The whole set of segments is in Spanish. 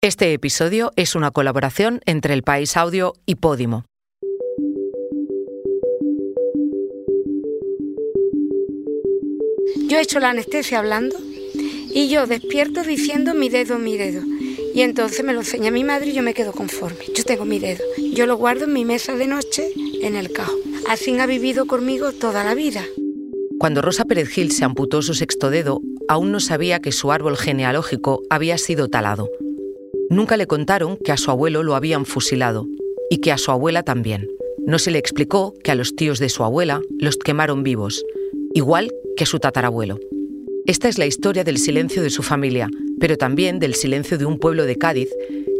Este episodio es una colaboración entre El País Audio y Podimo. Yo he hecho la anestesia hablando y yo despierto diciendo mi dedo, mi dedo. Y entonces me lo enseña mi madre y yo me quedo conforme. Yo tengo mi dedo. Yo lo guardo en mi mesa de noche en el cajón. Así ha vivido conmigo toda la vida. Cuando Rosa Pérez Gil se amputó su sexto dedo, aún no sabía que su árbol genealógico había sido talado. Nunca le contaron que a su abuelo lo habían fusilado y que a su abuela también. No se le explicó que a los tíos de su abuela los quemaron vivos, igual que a su tatarabuelo. Esta es la historia del silencio de su familia, pero también del silencio de un pueblo de Cádiz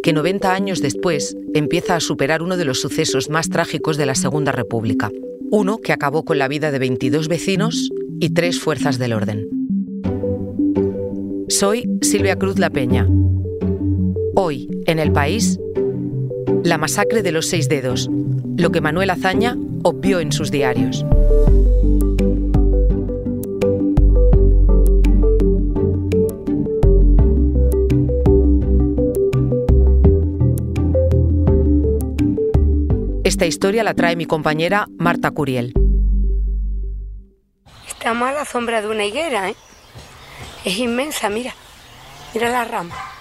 que 90 años después empieza a superar uno de los sucesos más trágicos de la Segunda República. Uno que acabó con la vida de 22 vecinos y tres fuerzas del orden. Soy Silvia Cruz La Peña. Hoy, en el país, la masacre de los seis dedos, lo que Manuel Azaña obvió en sus diarios. Esta historia la trae mi compañera Marta Curiel. Estamos a la sombra de una higuera, ¿eh? Es inmensa, mira. Mira la rama.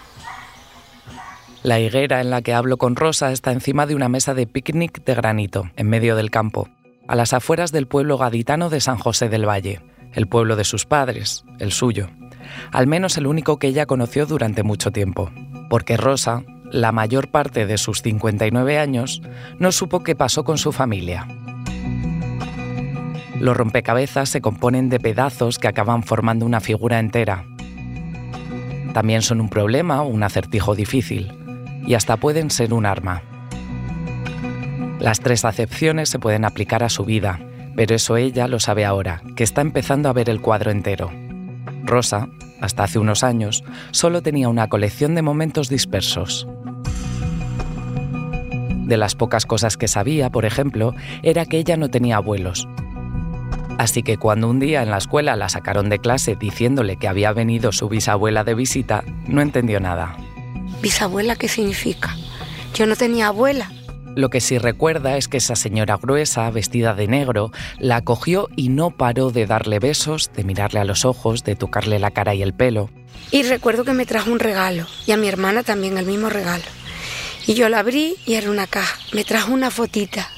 La higuera en la que hablo con Rosa está encima de una mesa de picnic de granito, en medio del campo, a las afueras del pueblo gaditano de San José del Valle, el pueblo de sus padres, el suyo, al menos el único que ella conoció durante mucho tiempo, porque Rosa, la mayor parte de sus 59 años, no supo qué pasó con su familia. Los rompecabezas se componen de pedazos que acaban formando una figura entera. También son un problema o un acertijo difícil, y hasta pueden ser un arma. Las tres acepciones se pueden aplicar a su vida, pero eso ella lo sabe ahora, que está empezando a ver el cuadro entero. Rosa, hasta hace unos años, solo tenía una colección de momentos dispersos. De las pocas cosas que sabía, por ejemplo, era que ella no tenía abuelos. Así que cuando un día en la escuela la sacaron de clase diciéndole que había venido su bisabuela de visita, no entendió nada. ¿Bisabuela qué significa? Yo no tenía abuela. Lo que sí recuerda es que esa señora gruesa, vestida de negro, la acogió y no paró de darle besos, de mirarle a los ojos, de tocarle la cara y el pelo. Y recuerdo que me trajo un regalo, y a mi hermana también el mismo regalo. Y yo la abrí y era una caja. Me trajo una fotita.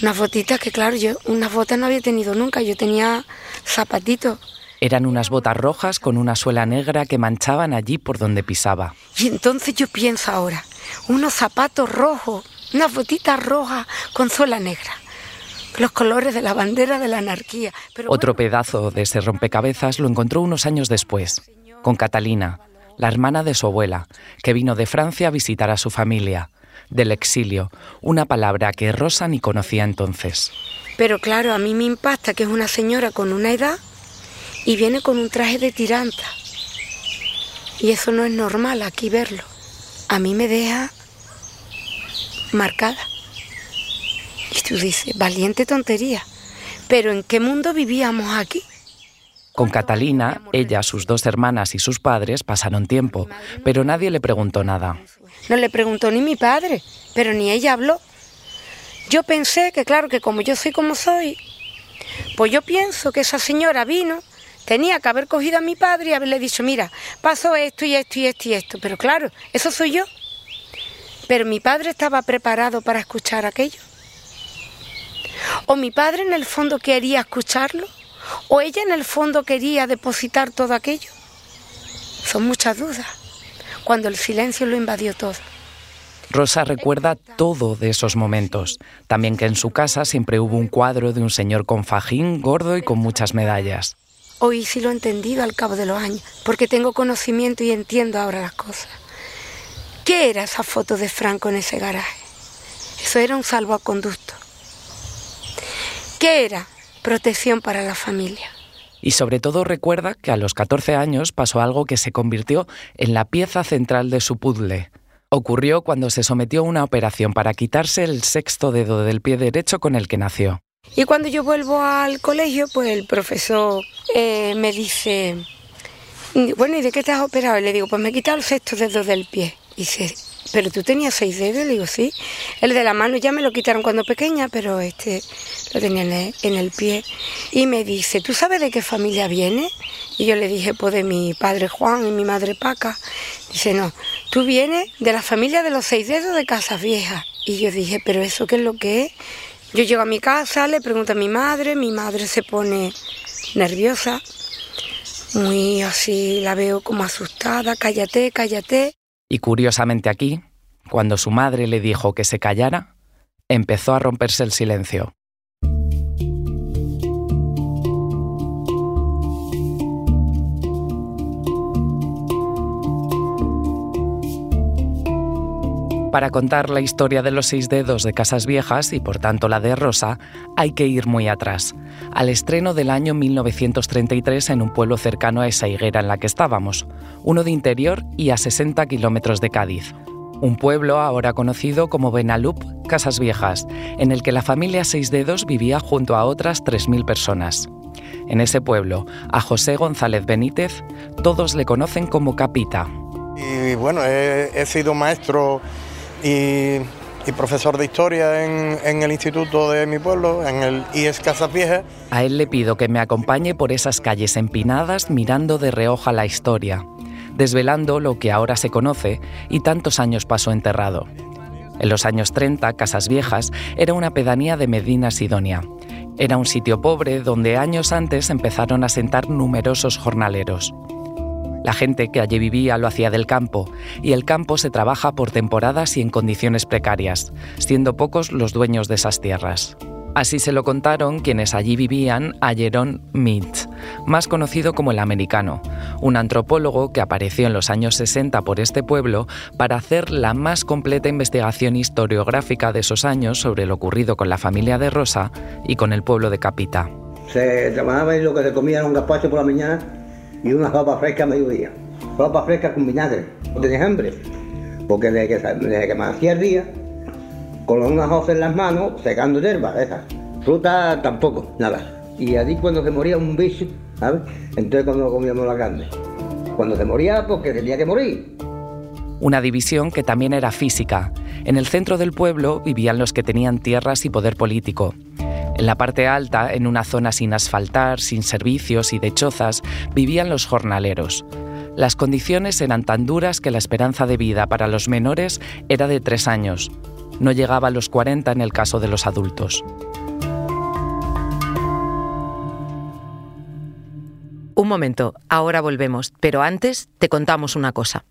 Una fotita que, claro, yo una foto no había tenido nunca. Yo tenía zapatitos. Eran unas botas rojas con una suela negra que manchaban allí por donde pisaba. Y entonces yo pienso ahora, unos zapatos rojos, una fotita roja con suela negra. Los colores de la bandera de la anarquía. Pero Otro pedazo de ese rompecabezas lo encontró unos años después, con Catalina, la hermana de su abuela, que vino de Francia a visitar a su familia, del exilio, una palabra que Rosa ni conocía entonces. Pero claro, a mí me impacta que es una señora con una edad y viene con un traje de tiranta. Y eso no es normal aquí verlo. A mí me deja marcada. Y tú dices, valiente tontería. Pero ¿en qué mundo vivíamos aquí? Con Catalina, ella, sus dos hermanas y sus padres pasaron tiempo, pero nadie le preguntó nada. No le preguntó ni mi padre, pero ni ella habló. Yo pensé que, claro, que como yo soy como soy, pues yo pienso que esa señora vino, tenía que haber cogido a mi padre y haberle dicho, mira, pasó esto y esto y esto y esto. Pero claro, eso soy yo. Pero mi padre estaba preparado para escuchar aquello. O mi padre en el fondo quería escucharlo, o ella en el fondo quería depositar todo aquello. Son muchas dudas, cuando el silencio lo invadió todo. Rosa recuerda todo de esos momentos. También que en su casa siempre hubo un cuadro de un señor con fajín, gordo y con muchas medallas. Hoy sí lo he entendido al cabo de los años, porque tengo conocimiento y entiendo ahora las cosas. ¿Qué era esa foto de Franco en ese garaje? Eso era un salvoconducto. ¿Qué era? Protección para la familia. Y sobre todo recuerda que a los 14 años pasó algo que se convirtió en la pieza central de su puzzle. Ocurrió cuando se sometió a una operación para quitarse el sexto dedo del pie derecho con el que nació. Y cuando yo vuelvo al colegio, pues el profesor eh, me dice, bueno, ¿y de qué te has operado? Y le digo, pues me he quitado el sexto dedo del pie. Dice, pero tú tenías seis dedos, le digo, sí. El de la mano ya me lo quitaron cuando pequeña, pero este lo tenía en el, pie. Y me dice, ¿tú sabes de qué familia viene? Y yo le dije, pues de mi padre Juan y mi madre Paca. Dice, no, tú vienes de la familia de los seis dedos de Casas Viejas. Y yo dije, ¿pero eso qué es lo que es? Yo llego a mi casa, le pregunto a mi madre, mi madre se pone nerviosa, muy así, la veo como asustada, cállate, cállate. Y curiosamente aquí, cuando su madre le dijo que se callara, empezó a romperse el silencio. Para contar la historia de los seis dedos de Casas Viejas y por tanto la de Rosa, hay que ir muy atrás, al estreno del año 1933 en un pueblo cercano a esa higuera en la que estábamos, uno de interior y a 60 kilómetros de Cádiz. Un pueblo ahora conocido como Benalup, Casas Viejas, en el que la familia Seis Dedos vivía junto a otras 3.000 personas. En ese pueblo, a José González Benítez, todos le conocen como Capita. Y bueno, he sido maestro y, profesor de historia en, el instituto de mi pueblo, en el IES Casas Viejas. A él le pido que me acompañe por esas calles empinadas mirando de reoja la historia, desvelando lo que ahora se conoce y tantos años pasó enterrado. En los años 30, Casas Viejas era una pedanía de Medina Sidonia. Era un sitio pobre donde años antes empezaron a sentar numerosos jornaleros. La gente que allí vivía lo hacía del campo, y el campo se trabaja por temporadas y en condiciones precarias, siendo pocos los dueños de esas tierras. Así se lo contaron quienes allí vivían a Jerón Mintz, más conocido como el americano, un antropólogo que apareció en los años 60 por este pueblo para hacer la más completa investigación historiográfica de esos años sobre lo ocurrido con la familia de Rosa y con el pueblo de Capita. Se trabajaba lo que se comía era un gazpacho por la mañana y una sopa fresca a mediodía. Sopa fresca con vinagre. No tenés hambre. Porque desde que, desde que el día, con unas hojas en las manos, secando hierbas, esas. Fruta tampoco, nada. Y allí cuando se moría un bicho, ¿sabes? Entonces cuando comíamos la carne. Cuando se moría, porque tenía que morir. Una división que también era física. En el centro del pueblo vivían los que tenían tierras y poder político. En la parte alta, en una zona sin asfaltar, sin servicios y de chozas, vivían los jornaleros. Las condiciones eran tan duras que la esperanza de vida para los menores era de tres años. No llegaba a los 40 en el caso de los adultos. Un momento, ahora volvemos, pero antes te contamos una cosa.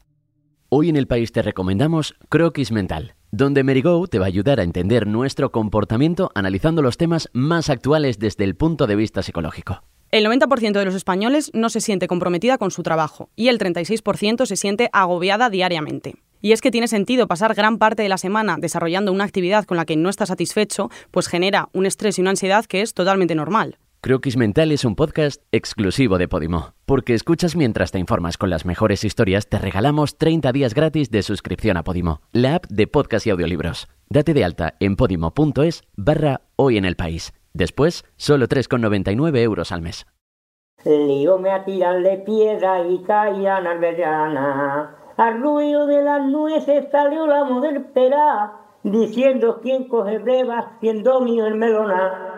Hoy en el país te recomendamos Croquis Mental donde Merigo te va a ayudar a entender nuestro comportamiento analizando los temas más actuales desde el punto de vista psicológico. El 90% de los españoles no se siente comprometida con su trabajo y el 36% se siente agobiada diariamente. Y es que tiene sentido pasar gran parte de la semana desarrollando una actividad con la que no está satisfecho, pues genera un estrés y una ansiedad que es totalmente normal. Croquis Mental es un podcast exclusivo de Podimo. Porque escuchas mientras te informas con las mejores historias, te regalamos 30 días gratis de suscripción a Podimo, la app de podcast y audiolibros. Date de alta en podimo.es barra hoy en el país. Después, solo 3,99 euros al mes. Líome a tirarle piedra y caían. Al ruido de las nueces salió la mujer diciendo quién coge brevas, siendo mío el melona.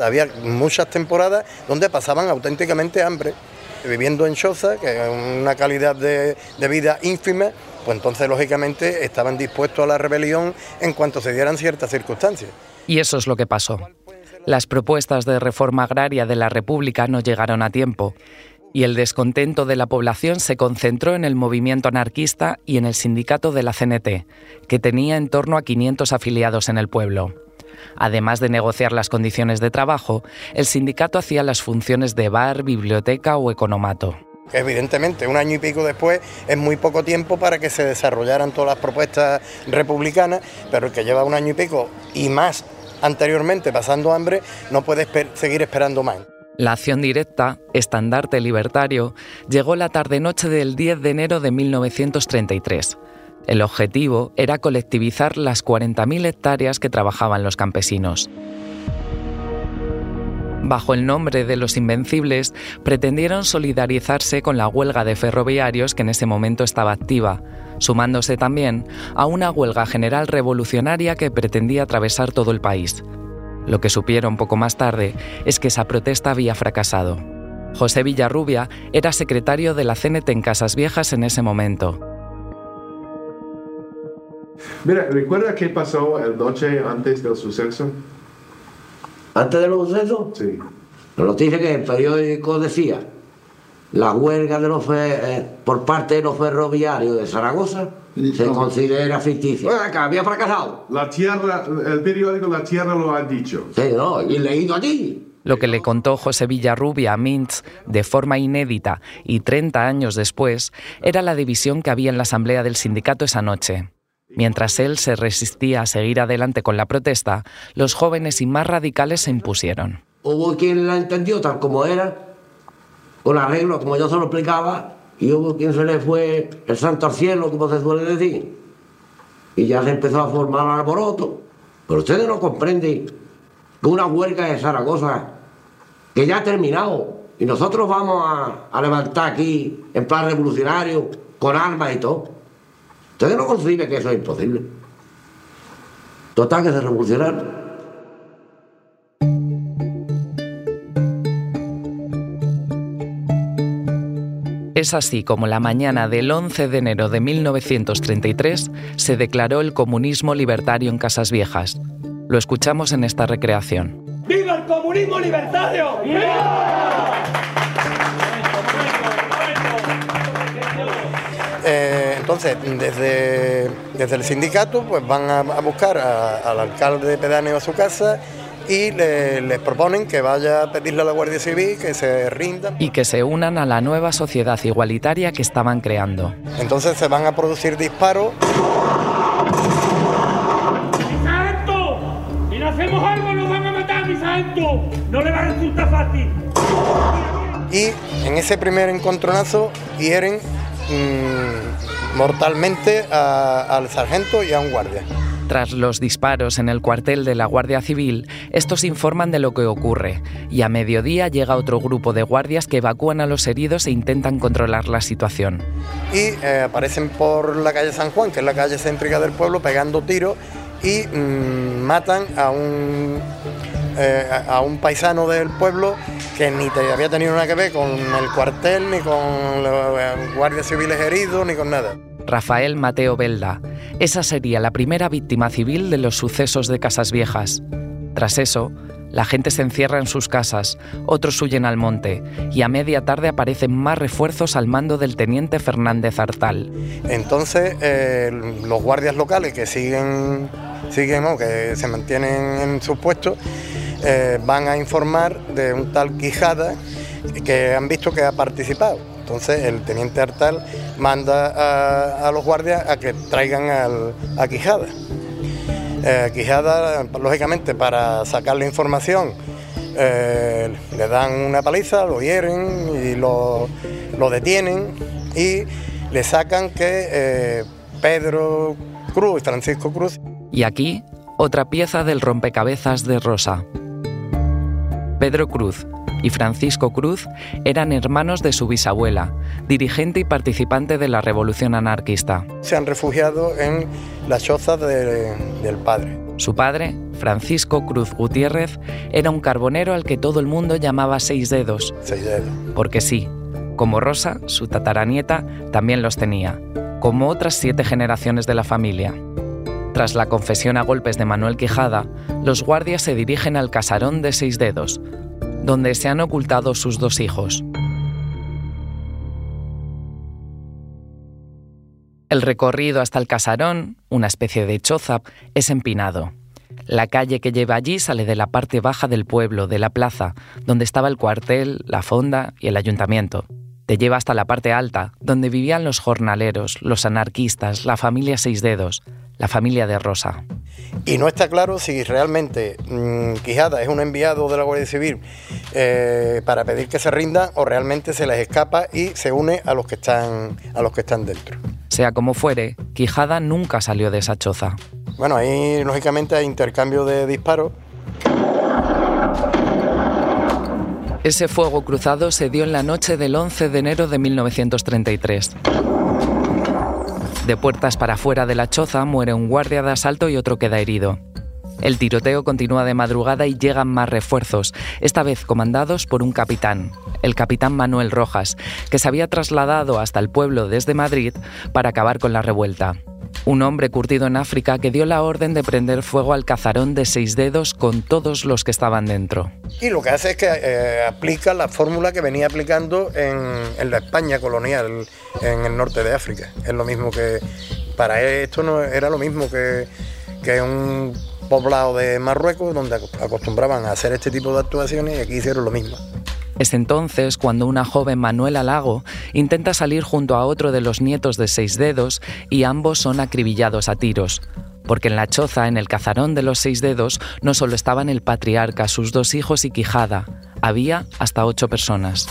Había muchas temporadas donde pasaban auténticamente hambre, viviendo en choza, que una calidad de, vida ínfima, pues entonces lógicamente estaban dispuestos a la rebelión en cuanto se dieran ciertas circunstancias. Y eso es lo que pasó. Las propuestas de reforma agraria de la República no llegaron a tiempo y el descontento de la población se concentró en el movimiento anarquista y en el sindicato de la CNT, que tenía en torno a 500 afiliados en el pueblo. Además de negociar las condiciones de trabajo, el sindicato hacía las funciones de bar, biblioteca o economato. Evidentemente, un año y pico después es muy poco tiempo para que se desarrollaran todas las propuestas republicanas, pero el que lleva un año y pico y más anteriormente pasando hambre no puede seguir esperando más. La acción directa, estandarte libertario, llegó la tarde-noche del 10 de enero de 1933 el objetivo era colectivizar las 40.000 hectáreas que trabajaban los campesinos. Bajo el nombre de los Invencibles, pretendieron solidarizarse con la huelga de ferroviarios que en ese momento estaba activa, sumándose también a una huelga general revolucionaria que pretendía atravesar todo el país. Lo que supieron poco más tarde es que esa protesta había fracasado. José Villarrubia era secretario de la CNT en Casas Viejas en ese momento. Mira, ¿recuerda qué pasó el noche antes del suceso? Antes del suceso, Sí. la noticia que el periódico decía, la huelga de los eh, por parte de los ferroviarios de Zaragoza se No. considera ficticia. Bueno, que había fracasado. La Tierra, el periódico La Tierra lo ha dicho. Sí, no, y leído allí. Lo que le contó José Villarrubia a Mintz de forma inédita y 30 años después era la división que había en la asamblea del sindicato esa noche. Mientras él se resistía a seguir adelante con la protesta, los jóvenes y más radicales se impusieron. Hubo quien la entendió tal como era, con arreglo, como yo se lo explicaba, y hubo quien se le fue el santo al cielo, como se suele decir. Y ya se empezó a formar alboroto. Pero ustedes no comprenden que una huelga de Zaragoza, que ya ha terminado, y nosotros vamos a, a levantar aquí en plan revolucionario, con armas y todo. Ustedes no conciben que eso es imposible. Total, que se revolucionaron. Es así como la mañana del 11 de enero de 1933 se declaró el comunismo libertario en Casas Viejas. Lo escuchamos en esta recreación. ¡Viva el comunismo libertario! Eh, entonces, desde, desde el sindicato, pues van a, a buscar a- al alcalde pedáneo a su casa y le- les proponen que vaya a pedirle a la Guardia Civil que se rindan. Y que se unan a la nueva sociedad igualitaria que estaban creando. Entonces se van a producir disparos ¡Mi sargento! ¡Si no hacemos algo nos van a matar, mi sargento! ¡No le va a resultar fácil! y en ese primer encontronazo hieren mm, mortalmente a- al sargento y a un guardia. Tras los disparos en el cuartel de la Guardia Civil, estos informan de lo que ocurre y a mediodía llega otro grupo de guardias que evacúan a los heridos e intentan controlar la situación. y eh, aparecen por la calle San Juan, que es la calle céntrica del pueblo, pegando tiros y mm, matan a un, eh, a a un paisano del pueblo que ni te había tenido nada que ver con el cuartel, ni con los eh, guardias civiles heridos, ni con nada. Rafael Mateo Belda. Esa sería la primera víctima civil de los sucesos de Casas Viejas. Tras eso, la gente se encierra en sus casas, otros huyen al monte y a media tarde aparecen más refuerzos al mando del teniente Fernández Artal. Entonces, eh, los guardias locales que siguen, siguen que se mantienen en sus puestos, eh, van a informar de un tal Quijada que han visto que ha participado. Entonces, el teniente Artal manda a, los guardias a que traigan a Quijada. Eh, Quijada, lógicamente, para sacar la información, eh, le dan una paliza, lo hieren y lo, lo detienen y le sacan que eh, Pedro Cruz Francisco Cruz Y aquí, otra pieza del rompecabezas de Rosa. Pedro Cruz y Francisco Cruz eran hermanos de su bisabuela, dirigente y participante de la revolución anarquista. se han refugiado en las chozas de- del padre. Su padre, Francisco Cruz Gutiérrez, era un carbonero al que todo el mundo llamaba seis dedos, Seis dedos. porque sí, como Rosa, su tataranieta, también los tenía, como otras siete generaciones de la familia. Tras la confesión a golpes de Manuel Quijada, los guardias se dirigen al casarón de seis dedos, donde se han ocultado sus dos hijos. El recorrido hasta el casarón, una especie de choza, es empinado. La calle que lleva allí sale de la parte baja del pueblo, de la plaza, donde estaba el cuartel, la fonda y el ayuntamiento. Te lleva hasta la parte alta, donde vivían los jornaleros, los anarquistas, la familia Seis Dedos, la familia de Rosa. Y no está claro si realmente mm, Quijada es un enviado de la Guardia Civil eh, para pedir que se rindan o realmente se les escapa y se une a los que están, a los que están dentro. Sea como fuere, Quijada nunca salió de esa choza. Bueno, ahí lógicamente hay intercambio de disparos. Ese fuego cruzado se dio en la noche del 11 de enero de 1933. De puertas para afuera de la choza muere un guardia de asalto y otro queda herido. El tiroteo continúa de madrugada y llegan más refuerzos, esta vez comandados por un capitán, el capitán Manuel Rojas, que se había trasladado hasta el pueblo desde Madrid para acabar con la revuelta. Un hombre curtido en África que dio la orden de prender fuego al cazarón de seis dedos con todos los que estaban dentro. Y lo que hace es que eh, aplica la fórmula que venía aplicando en, la España colonial, en el norte de África. Es lo mismo que, para esto no era lo mismo que, que un poblado de Marruecos donde acostumbraban a hacer este tipo de actuaciones y aquí hicieron lo mismo. Es entonces cuando una joven Manuela Lago intenta salir junto a otro de los nietos de seis dedos y ambos son acribillados a tiros. Porque en la choza, en el cazarón de los seis dedos, no solo estaban el patriarca, sus dos hijos y Quijada, había hasta ocho personas.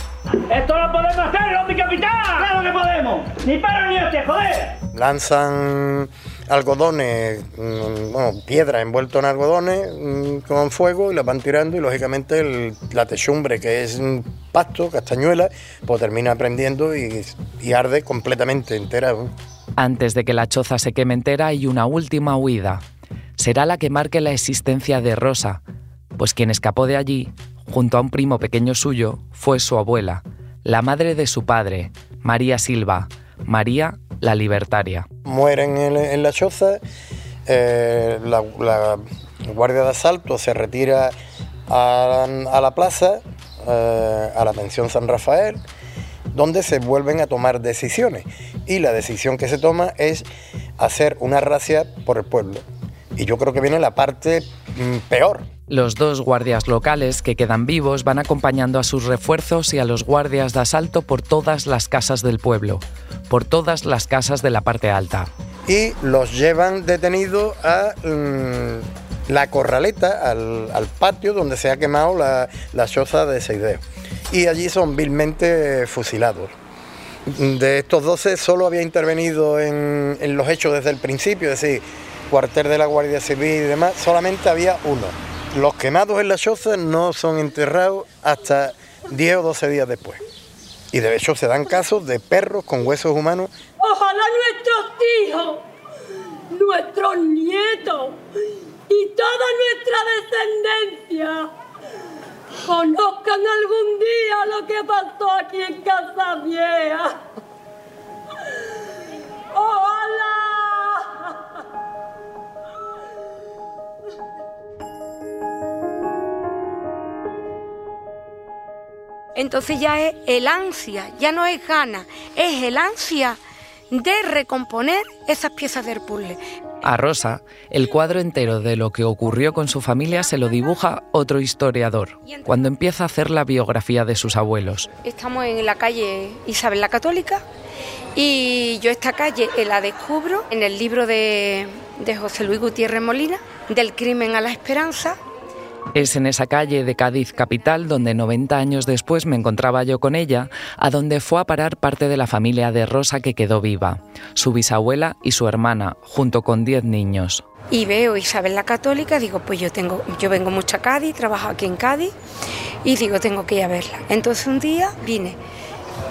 ¡Esto lo podemos hacer, mi capitán! ¡Claro que podemos! ¡Ni para ni este, joder! Lanzan algodones, mm, bueno, piedra envuelto en algodones mm, con fuego y la van tirando y lógicamente la techumbre, que es pasto, castañuela, pues termina prendiendo y, y arde completamente entera. Antes de que la choza se queme entera hay una última huida. Será la que marque la existencia de Rosa, pues quien escapó de allí, junto a un primo pequeño suyo, fue su abuela, la madre de su padre, María Silva, María la Libertaria. Mueren en, la choza, eh, la, guardia de asalto se retira a, la plaza, eh, a la pensión San Rafael, donde se vuelven a tomar decisiones. Y la decisión que se toma es hacer una racia por el pueblo. Y yo creo que viene la parte mm, peor. Los dos guardias locales que quedan vivos van acompañando a sus refuerzos y a los guardias de asalto por todas las casas del pueblo por todas las casas de la parte alta. Y los llevan detenidos a mm, la corraleta, al, patio donde se ha quemado la, la choza de Seideo. Y allí son vilmente fusilados. De estos 12 solo había intervenido en, en los hechos desde el principio, es decir, cuartel de la Guardia Civil y demás, solamente había uno. Los quemados en la choza no son enterrados hasta 10 o 12 días después. Y de hecho se dan casos de perros con huesos humanos. Ojalá nuestros hijos, nuestros nietos y toda nuestra descendencia conozcan algún día lo que pasó aquí en Casa Vieja. Entonces ya es el ansia, ya no es gana, es el ansia de recomponer esas piezas del puzzle. A Rosa, el cuadro entero de lo que ocurrió con su familia se lo dibuja otro historiador, cuando empieza a hacer la biografía de sus abuelos. Estamos en la calle Isabel la Católica y yo esta calle la descubro en el libro de, de José Luis Gutiérrez Molina, Del crimen a la esperanza, es en esa calle de Cádiz capital donde 90 años después me encontraba yo con ella, a donde fue a parar parte de la familia de Rosa que quedó viva, su bisabuela y su hermana, junto con 10 niños. Y veo Isabel la Católica, digo, pues yo tengo, yo vengo mucho a Cádiz, trabajo aquí en Cádiz, y digo, tengo que ir a verla. Entonces un día vine.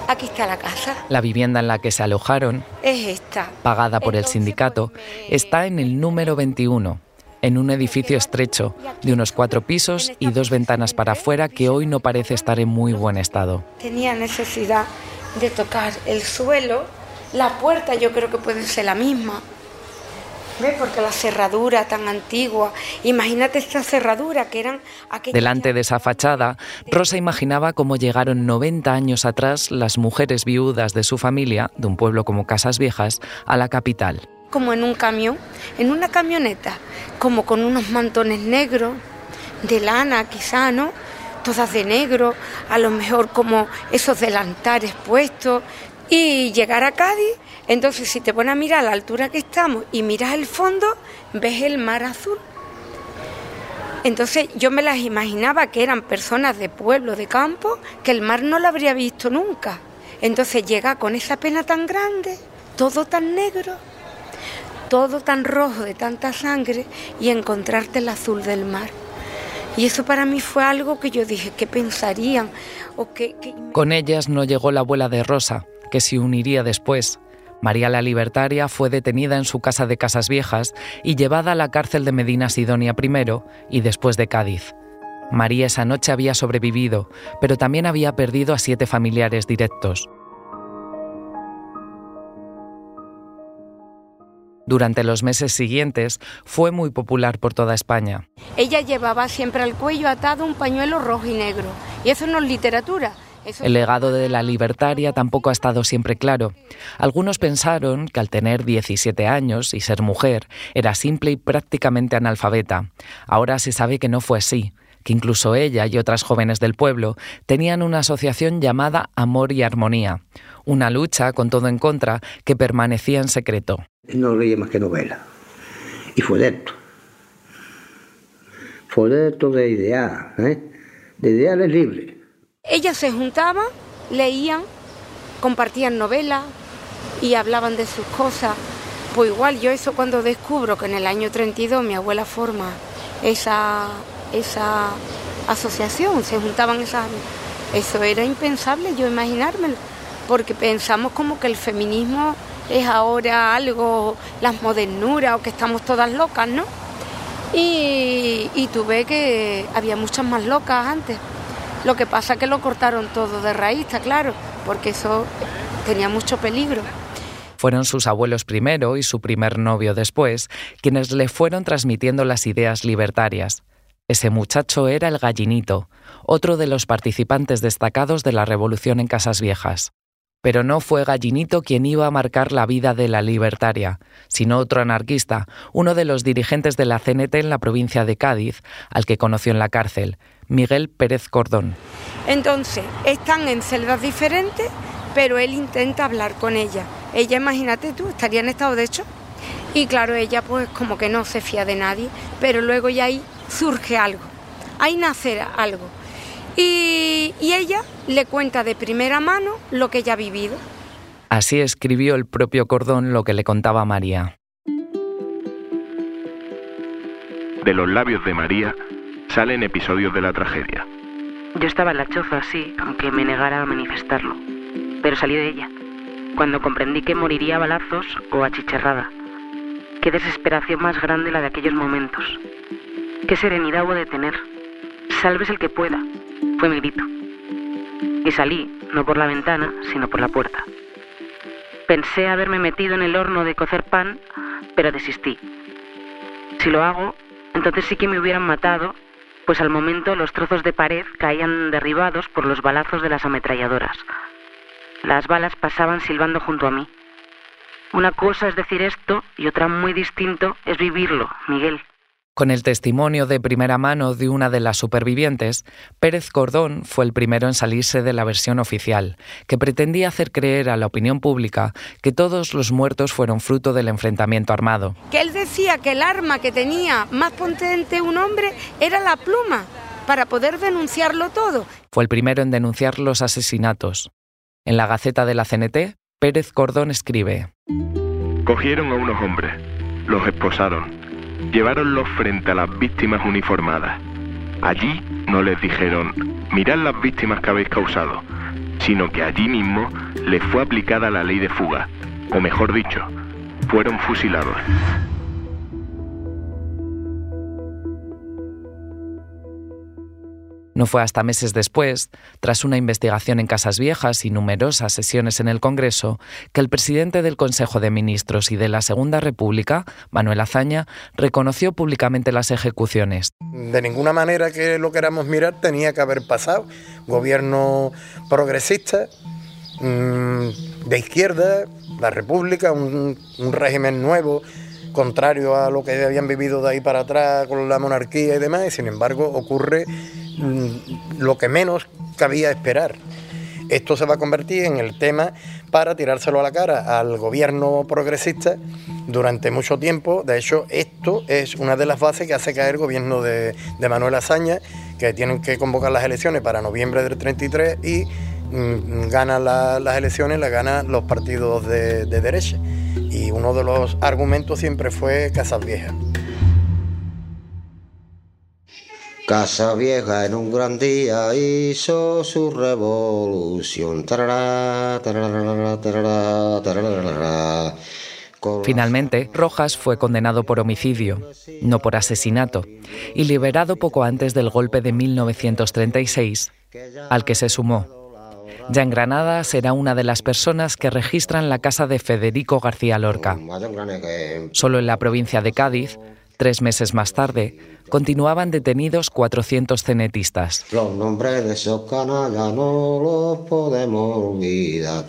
Aquí está la casa. La vivienda en la que se alojaron, es esta, pagada por el sindicato, está en el número 21, en un edificio estrecho, de unos cuatro pisos y dos ventanas para afuera que hoy no parece estar en muy buen estado. Tenía necesidad de tocar el suelo, la puerta yo creo que puede ser la misma. ¿Ves? Porque la cerradura tan antigua, imagínate esta cerradura que eran... Delante de esa fachada, Rosa imaginaba cómo llegaron 90 años atrás las mujeres viudas de su familia, de un pueblo como Casas Viejas, a la capital como en un camión, en una camioneta, como con unos mantones negros, de lana quizá, ¿no? Todas de negro, a lo mejor como esos delantares puestos, y llegar a Cádiz, entonces si te pones a mirar la altura que estamos y miras el fondo, ves el mar azul. Entonces yo me las imaginaba que eran personas de pueblo, de campo, que el mar no lo habría visto nunca. Entonces llega con esa pena tan grande, todo tan negro, todo tan rojo de tanta sangre y encontrarte el azul del mar. Y eso para mí fue algo que yo dije, ¿qué pensarían? O qué, Con ellas no llegó la abuela de Rosa, que se uniría después. María la Libertaria fue detenida en su casa de Casas Viejas y llevada a la cárcel de Medina Sidonia primero y después de Cádiz. María esa noche había sobrevivido, pero también había perdido a siete familiares directos. Durante los meses siguientes fue muy popular por toda España. Ella llevaba siempre al cuello atado un pañuelo rojo y negro, y eso no es literatura. El legado de la libertaria tampoco ha estado siempre claro. Algunos pensaron que al tener 17 años y ser mujer era simple y prácticamente analfabeta. Ahora se sabe que no fue así que incluso ella y otras jóvenes del pueblo tenían una asociación llamada Amor y Armonía, una lucha con todo en contra que permanecía en secreto. No leía más que novela. Y fue esto. Fue esto de ideal, ¿eh? de ideales libres. Ellas se juntaban, leían, compartían novelas y hablaban de sus cosas. Pues igual yo eso cuando descubro que en el año 32 mi abuela forma esa esa asociación, se juntaban esas... Eso era impensable yo imaginármelo, porque pensamos como que el feminismo es ahora algo, las modernuras o que estamos todas locas, ¿no? Y, tuve que había muchas más locas antes. Lo que pasa es que lo cortaron todo de raíz, está claro, porque eso tenía mucho peligro. Fueron sus abuelos primero y su primer novio después quienes le fueron transmitiendo las ideas libertarias. Ese muchacho era el gallinito, otro de los participantes destacados de la revolución en Casas Viejas. Pero no fue Gallinito quien iba a marcar la vida de la libertaria, sino otro anarquista, uno de los dirigentes de la CNT en la provincia de Cádiz, al que conoció en la cárcel, Miguel Pérez Cordón. Entonces, están en celdas diferentes, pero él intenta hablar con ella. Ella, imagínate tú, estaría en estado de hecho. Y claro, ella pues como que no se fía de nadie, pero luego ya ahí surge algo, ahí nace algo. Y, y ella le cuenta de primera mano lo que ella ha vivido. Así escribió el propio Cordón lo que le contaba María. De los labios de María salen episodios de la tragedia. Yo estaba en la choza, sí, aunque me negara a manifestarlo. Pero salí de ella, cuando comprendí que moriría a balazos o achicharrada. Qué desesperación más grande la de aquellos momentos. Qué serenidad hubo de tener. Salves el que pueda, fue mi grito. Y salí, no por la ventana, sino por la puerta. Pensé haberme metido en el horno de cocer pan, pero desistí. Si lo hago, entonces sí que me hubieran matado, pues al momento los trozos de pared caían derribados por los balazos de las ametralladoras. Las balas pasaban silbando junto a mí. Una cosa es decir esto y otra muy distinto es vivirlo, Miguel. Con el testimonio de primera mano de una de las supervivientes, Pérez Cordón fue el primero en salirse de la versión oficial, que pretendía hacer creer a la opinión pública que todos los muertos fueron fruto del enfrentamiento armado. Que él decía que el arma que tenía más potente un hombre era la pluma, para poder denunciarlo todo. Fue el primero en denunciar los asesinatos. En la Gaceta de la CNT, Pérez Cordón escribe: Cogieron a unos hombres, los esposaron Lleváronlos frente a las víctimas uniformadas. Allí no les dijeron, mirad las víctimas que habéis causado, sino que allí mismo les fue aplicada la ley de fuga, o mejor dicho, fueron fusilados. No fue hasta meses después, tras una investigación en Casas Viejas y numerosas sesiones en el Congreso, que el presidente del Consejo de Ministros y de la Segunda República, Manuel Azaña, reconoció públicamente las ejecuciones. De ninguna manera que lo queramos mirar tenía que haber pasado. Gobierno progresista, mm, de izquierda, la República, un, un régimen nuevo contrario a lo que habían vivido de ahí para atrás con la monarquía y demás, y sin embargo ocurre lo que menos cabía esperar. Esto se va a convertir en el tema para tirárselo a la cara al gobierno progresista durante mucho tiempo. De hecho, esto es una de las bases que hace caer el gobierno de, Manuel Azaña, que tienen que convocar las elecciones para noviembre del 33 y mm, gana las elecciones, las ganan los partidos de derecha y uno de los argumentos siempre fue Casas Viejas. Casa Vieja en un gran día hizo su revolución. Finalmente, Rojas fue condenado por homicidio, no por asesinato, y liberado poco antes del golpe de 1936, al que se sumó. Ya en Granada será una de las personas que registran la casa de Federico García Lorca. Solo en la provincia de Cádiz Tres meses más tarde, continuaban detenidos 400 cenetistas. Los nombres de esos canallas no los podemos olvidar.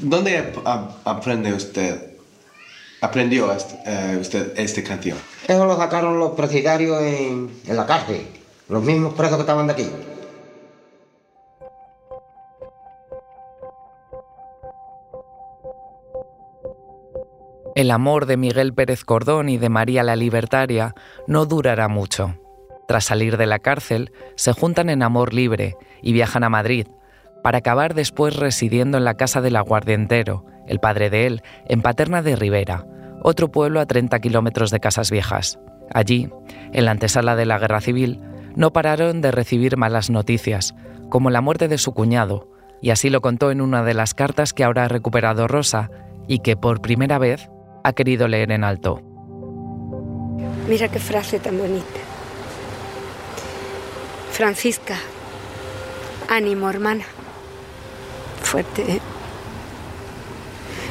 ¿Dónde aprende usted? ¿Aprendió eh, usted esta canción? Eso lo sacaron los presidarios en, en la cárcel, los mismos presos que estaban de aquí. El amor de Miguel Pérez Cordón y de María la Libertaria no durará mucho. Tras salir de la cárcel, se juntan en amor libre y viajan a Madrid, para acabar después residiendo en la casa del aguardientero, el padre de él, en Paterna de Rivera, otro pueblo a 30 kilómetros de Casas Viejas. Allí, en la antesala de la Guerra Civil, no pararon de recibir malas noticias, como la muerte de su cuñado, y así lo contó en una de las cartas que ahora ha recuperado Rosa y que por primera vez ha querido leer en alto. Mira qué frase tan bonita. Francisca, ánimo hermana. Fuerte. ¿eh?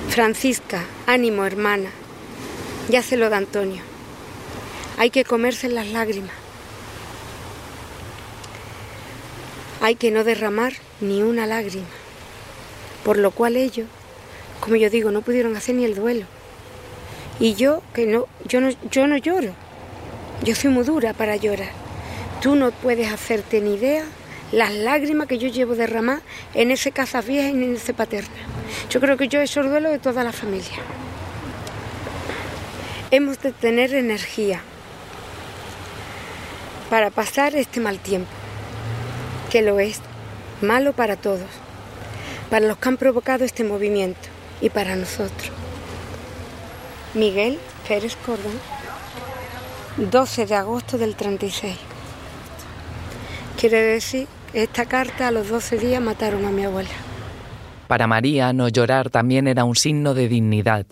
Francisca, ánimo hermana. Ya se lo da Antonio. Hay que comerse las lágrimas. Hay que no derramar ni una lágrima. Por lo cual ellos, como yo digo, no pudieron hacer ni el duelo. Y yo que no, yo no, yo no lloro. Yo soy muy dura para llorar. Tú no puedes hacerte ni idea las lágrimas que yo llevo derramar en ese casa vieja y en ese paterna. Yo creo que yo he el duelo de toda la familia. Hemos de tener energía para pasar este mal tiempo, que lo es, malo para todos, para los que han provocado este movimiento y para nosotros. Miguel Pérez Cordón, 12 de agosto del 36. Quiere decir, esta carta a los 12 días mataron a mi abuela. Para María, no llorar también era un signo de dignidad.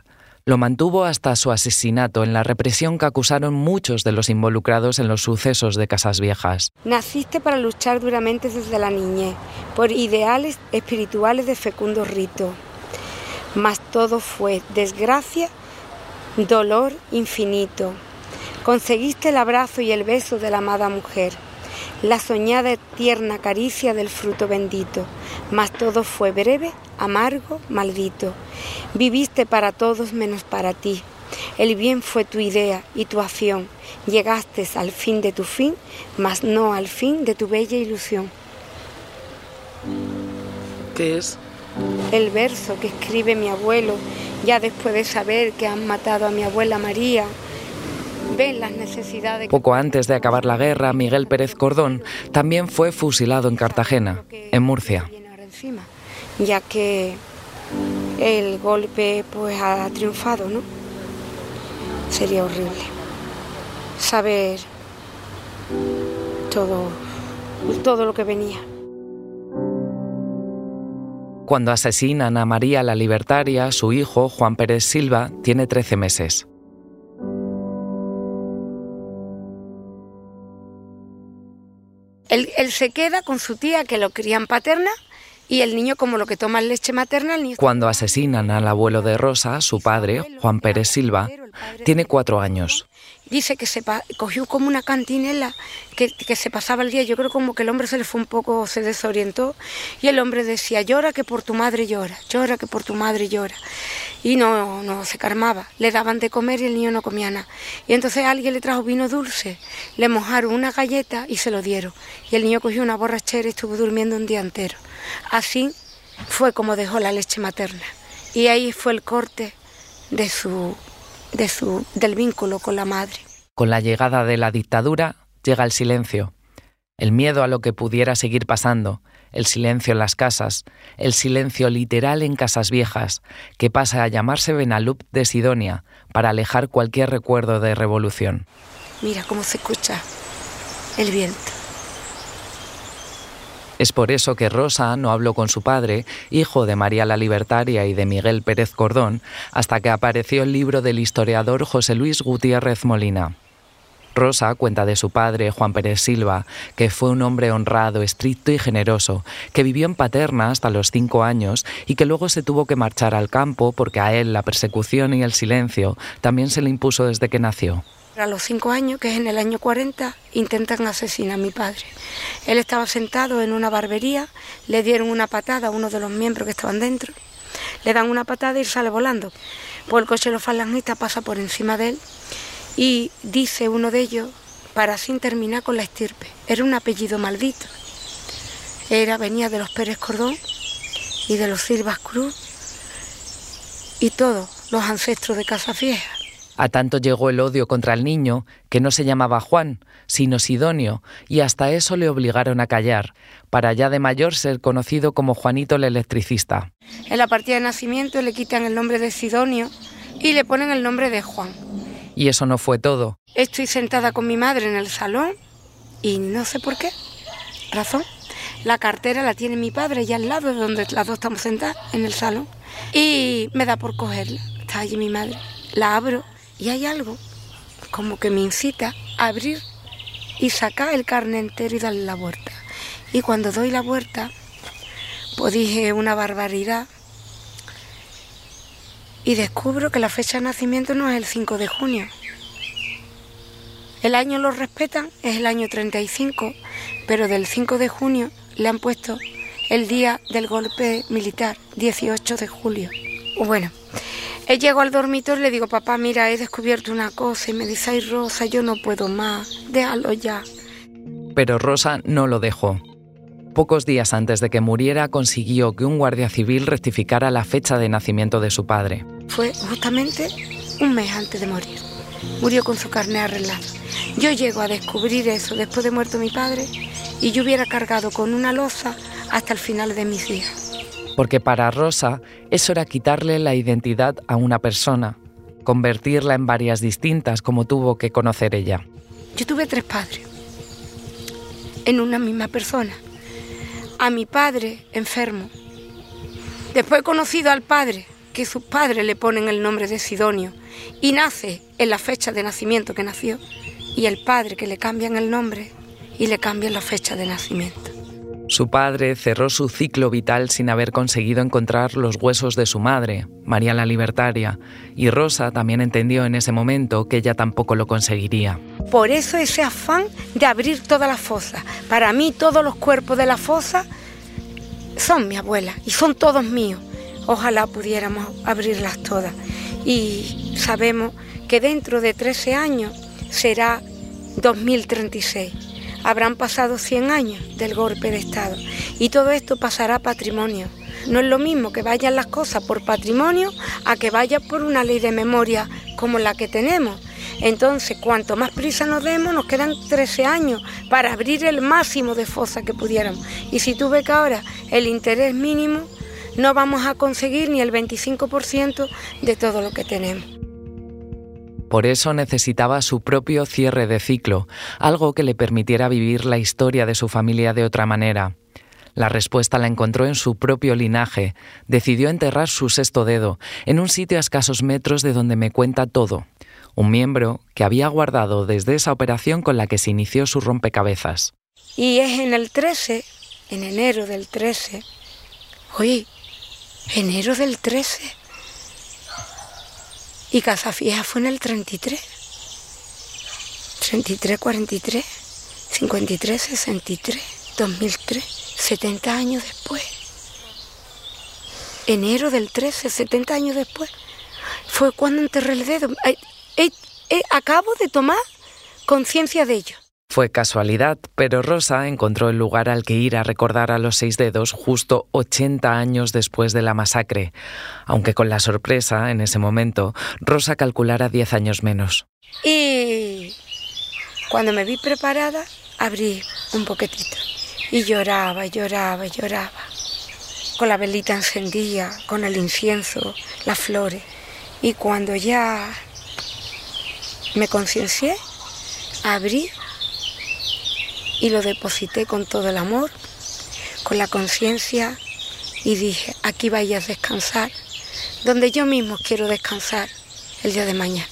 Lo mantuvo hasta su asesinato en la represión que acusaron muchos de los involucrados en los sucesos de Casas Viejas. Naciste para luchar duramente desde la niñez, por ideales espirituales de fecundo rito. Mas todo fue desgracia dolor infinito. Conseguiste el abrazo y el beso de la amada mujer, la soñada tierna caricia del fruto bendito, mas todo fue breve, amargo, maldito. Viviste para todos menos para ti. El bien fue tu idea y tu acción. Llegaste al fin de tu fin, mas no al fin de tu bella ilusión. ¿Qué es? El verso que escribe mi abuelo ya después de saber que han matado a mi abuela María, ven las necesidades. Poco antes de acabar la guerra, Miguel Pérez Cordón también fue fusilado en Cartagena, en Murcia. Ya que el golpe pues ha triunfado, ¿no? Sería horrible saber todo, todo lo que venía. Cuando asesinan a María la Libertaria, su hijo, Juan Pérez Silva, tiene 13 meses. Él, se queda con su tía que lo crían paterna y el niño como lo que toma leche materna. El niño... Cuando asesinan al abuelo de Rosa, su padre, Juan Pérez Silva, tiene cuatro años dice que se cogió como una cantinela que, se pasaba el día. Yo creo como que el hombre se le fue un poco, se desorientó y el hombre decía, llora que por tu madre llora, llora que por tu madre llora. Y no, no se calmaba, le daban de comer y el niño no comía nada. Y entonces alguien le trajo vino dulce, le mojaron una galleta y se lo dieron. Y el niño cogió una borrachera y estuvo durmiendo un día entero. Así fue como dejó la leche materna. Y ahí fue el corte de su de su, del vínculo con la madre. Con la llegada de la dictadura llega el silencio, el miedo a lo que pudiera seguir pasando, el silencio en las casas, el silencio literal en casas viejas, que pasa a llamarse Benalup de Sidonia para alejar cualquier recuerdo de revolución. Mira cómo se escucha el viento. Es por eso que Rosa no habló con su padre, hijo de María la Libertaria y de Miguel Pérez Cordón, hasta que apareció el libro del historiador José Luis Gutiérrez Molina. Rosa cuenta de su padre, Juan Pérez Silva, que fue un hombre honrado, estricto y generoso, que vivió en Paterna hasta los cinco años y que luego se tuvo que marchar al campo porque a él la persecución y el silencio también se le impuso desde que nació. A los cinco años, que es en el año 40, intentan asesinar a mi padre. Él estaba sentado en una barbería, le dieron una patada a uno de los miembros que estaban dentro, le dan una patada y sale volando. Pues el coche de los falangistas pasa por encima de él y dice uno de ellos, para sin terminar con la estirpe, era un apellido maldito. Era, venía de los Pérez Cordón y de los Silvas Cruz y todos los ancestros de Casa Vieja. A tanto llegó el odio contra el niño que no se llamaba Juan, sino Sidonio, y hasta eso le obligaron a callar, para ya de mayor ser conocido como Juanito el electricista. En la partida de nacimiento le quitan el nombre de Sidonio y le ponen el nombre de Juan. Y eso no fue todo. Estoy sentada con mi madre en el salón y no sé por qué. Razón. La cartera la tiene mi padre ya al lado de donde las dos estamos sentadas, en el salón. Y me da por cogerla. Está allí mi madre. La abro y hay algo como que me incita a abrir y sacar el carne entero y darle la vuelta. Y cuando doy la vuelta, pues dije una barbaridad y descubro que la fecha de nacimiento no es el 5 de junio. El año lo respetan, es el año 35, pero del 5 de junio le han puesto el día del golpe militar, 18 de julio. Bueno, él llegó al dormitorio y le digo, papá, mira, he descubierto una cosa. Y me dice, ay, Rosa, yo no puedo más, déjalo ya. Pero Rosa no lo dejó. Pocos días antes de que muriera consiguió que un guardia civil rectificara la fecha de nacimiento de su padre. Fue justamente un mes antes de morir. Murió con su carne arreglada. Yo llego a descubrir eso después de muerto mi padre y yo hubiera cargado con una losa hasta el final de mis días. Porque para Rosa eso era quitarle la identidad a una persona, convertirla en varias distintas como tuvo que conocer ella. Yo tuve tres padres en una misma persona a mi padre enfermo. Después he conocido al padre, que sus padres le ponen el nombre de Sidonio, y nace en la fecha de nacimiento que nació, y el padre que le cambian el nombre y le cambian la fecha de nacimiento. Su padre cerró su ciclo vital sin haber conseguido encontrar los huesos de su madre, María la Libertaria, y Rosa también entendió en ese momento que ella tampoco lo conseguiría. Por eso ese afán de abrir todas las fosas. Para mí todos los cuerpos de la fosa son mi abuela y son todos míos. Ojalá pudiéramos abrirlas todas. Y sabemos que dentro de 13 años será 2036 habrán pasado 100 años del golpe de Estado y todo esto pasará a patrimonio. No es lo mismo que vayan las cosas por patrimonio a que vaya por una ley de memoria como la que tenemos. Entonces, cuanto más prisa nos demos, nos quedan 13 años para abrir el máximo de fosa que pudiéramos. Y si tú ves que ahora el interés mínimo, no vamos a conseguir ni el 25% de todo lo que tenemos. Por eso necesitaba su propio cierre de ciclo, algo que le permitiera vivir la historia de su familia de otra manera. La respuesta la encontró en su propio linaje. Decidió enterrar su sexto dedo, en un sitio a escasos metros de donde me cuenta todo. Un miembro que había guardado desde esa operación con la que se inició su rompecabezas. Y es en el 13, en enero del 13. Oye, enero del 13 y Casa Fija fue en el 33. 33, 43, 53, 63, 2003, 70 años después. Enero del 13, 70 años después. Fue cuando enterré el dedo. acabo de tomar conciencia de ello. Fue casualidad, pero Rosa encontró el lugar al que ir a recordar a los seis dedos justo 80 años después de la masacre, aunque con la sorpresa, en ese momento, Rosa calculara 10 años menos. Y cuando me vi preparada, abrí un poquitito y lloraba, lloraba, lloraba, con la velita encendida, con el incienso, las flores. Y cuando ya me conciencié, abrí y lo deposité con todo el amor, con la conciencia y dije, aquí vayas a descansar, donde yo mismo quiero descansar el día de mañana.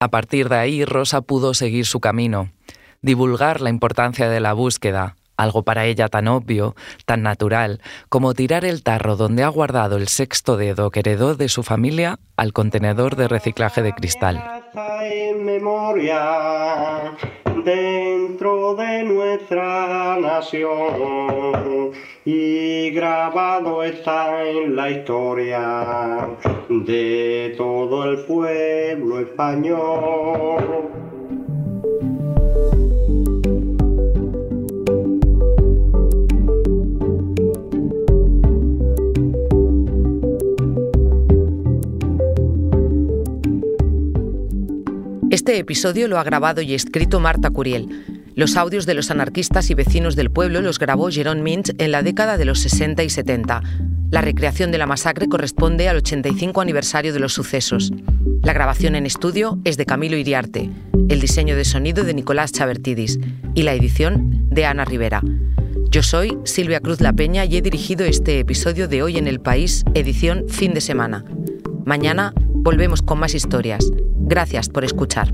A partir de ahí, Rosa pudo seguir su camino, divulgar la importancia de la búsqueda, algo para ella tan obvio, tan natural, como tirar el tarro donde ha guardado el sexto dedo que heredó de su familia al contenedor de reciclaje de cristal. Dentro de nuestra nación y grabado está en la historia de todo el pueblo español. Este episodio lo ha grabado y escrito Marta Curiel. Los audios de los anarquistas y vecinos del pueblo los grabó Jerón Minch en la década de los 60 y 70. La recreación de la masacre corresponde al 85 aniversario de los sucesos. La grabación en estudio es de Camilo Iriarte, el diseño de sonido de Nicolás Chavertidis y la edición de Ana Rivera. Yo soy Silvia Cruz La Peña y he dirigido este episodio de Hoy en el País, edición fin de semana. Mañana volvemos con más historias. Gracias por escuchar.